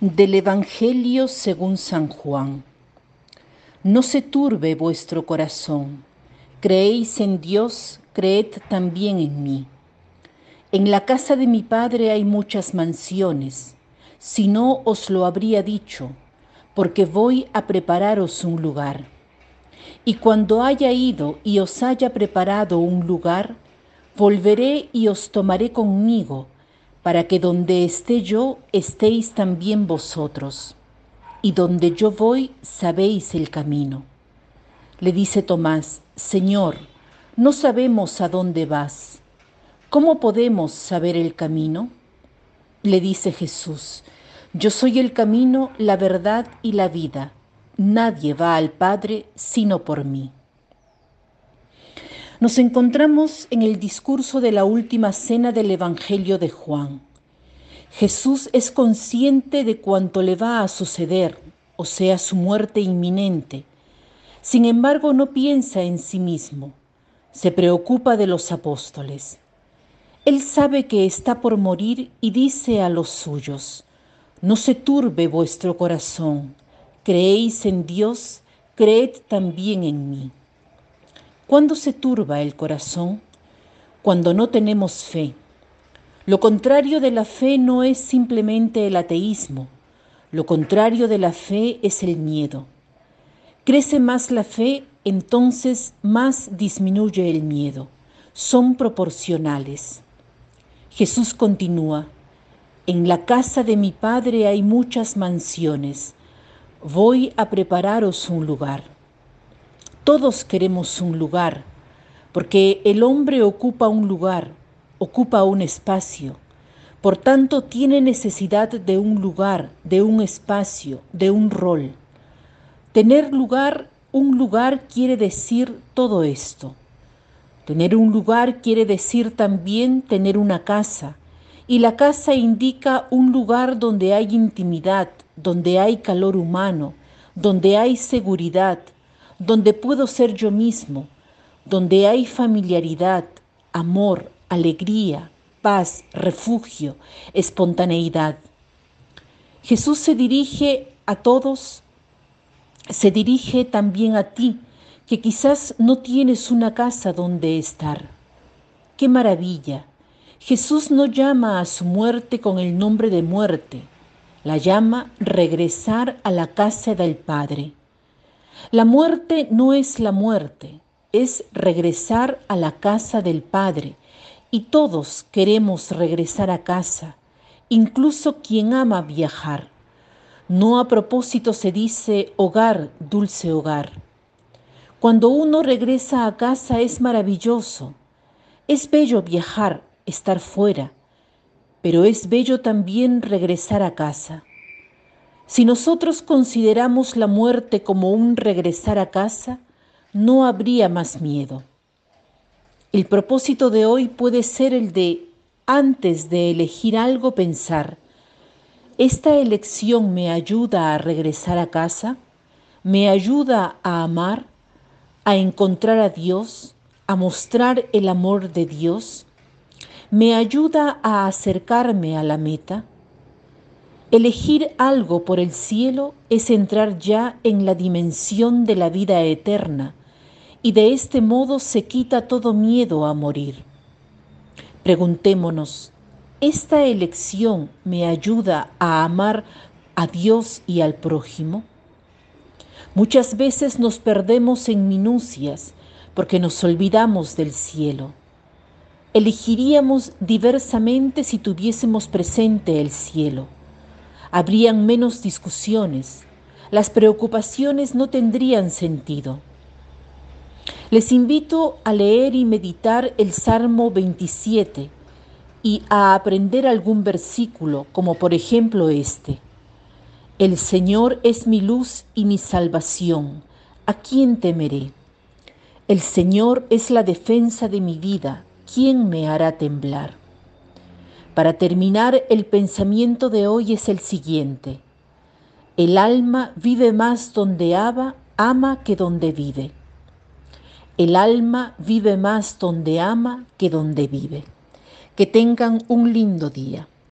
Del Evangelio según San Juan. No se turbe vuestro corazón. Creéis en Dios, creed también en mí. En la casa de mi Padre hay muchas mansiones. Si no os lo habría dicho, porque voy a prepararos un lugar. Y cuando haya ido y os haya preparado un lugar, volveré y os tomaré conmigo para que donde esté yo estéis también vosotros, y donde yo voy sabéis el camino. Le dice Tomás, Señor, no sabemos a dónde vas. ¿Cómo podemos saber el camino? Le dice Jesús, yo soy el camino, la verdad y la vida. Nadie va al Padre sino por mí. Nos encontramos en el discurso de la última cena del Evangelio de Juan. Jesús es consciente de cuanto le va a suceder, o sea, su muerte inminente. Sin embargo, no piensa en sí mismo, se preocupa de los apóstoles. Él sabe que está por morir y dice a los suyos, no se turbe vuestro corazón, creéis en Dios, creed también en mí. ¿Cuándo se turba el corazón? Cuando no tenemos fe. Lo contrario de la fe no es simplemente el ateísmo. Lo contrario de la fe es el miedo. Crece más la fe, entonces más disminuye el miedo. Son proporcionales. Jesús continúa, en la casa de mi Padre hay muchas mansiones. Voy a prepararos un lugar. Todos queremos un lugar, porque el hombre ocupa un lugar, ocupa un espacio. Por tanto, tiene necesidad de un lugar, de un espacio, de un rol. Tener lugar, un lugar quiere decir todo esto. Tener un lugar quiere decir también tener una casa, y la casa indica un lugar donde hay intimidad, donde hay calor humano, donde hay seguridad, donde puedo ser yo mismo, donde hay familiaridad, amor, alegría, paz, refugio, espontaneidad. Jesús se dirige a todos, se dirige también a ti, que quizás no tienes una casa donde estar. ¡Qué maravilla! Jesús no llama a su muerte con el nombre de muerte, la llama regresar a la casa del Padre. La muerte no es la muerte, es regresar a la casa del Padre. Y todos queremos regresar a casa, incluso quien ama viajar. No a propósito se dice hogar, dulce hogar. Cuando uno regresa a casa es maravilloso. Es bello viajar, estar fuera, pero es bello también regresar a casa. Si nosotros consideramos la muerte como un regresar a casa, no habría más miedo. El propósito de hoy puede ser el de, antes de elegir algo, pensar, ¿esta elección me ayuda a regresar a casa? ¿Me ayuda a amar? ¿A encontrar a Dios? ¿A mostrar el amor de Dios? ¿Me ayuda a acercarme a la meta? Elegir algo por el cielo es entrar ya en la dimensión de la vida eterna y de este modo se quita todo miedo a morir. Preguntémonos, ¿esta elección me ayuda a amar a Dios y al prójimo? Muchas veces nos perdemos en minucias porque nos olvidamos del cielo. Elegiríamos diversamente si tuviésemos presente el cielo habrían menos discusiones, las preocupaciones no tendrían sentido. Les invito a leer y meditar el Salmo 27 y a aprender algún versículo, como por ejemplo este. El Señor es mi luz y mi salvación. ¿A quién temeré? El Señor es la defensa de mi vida. ¿Quién me hará temblar? Para terminar, el pensamiento de hoy es el siguiente. El alma vive más donde ama, ama que donde vive. El alma vive más donde ama que donde vive. Que tengan un lindo día.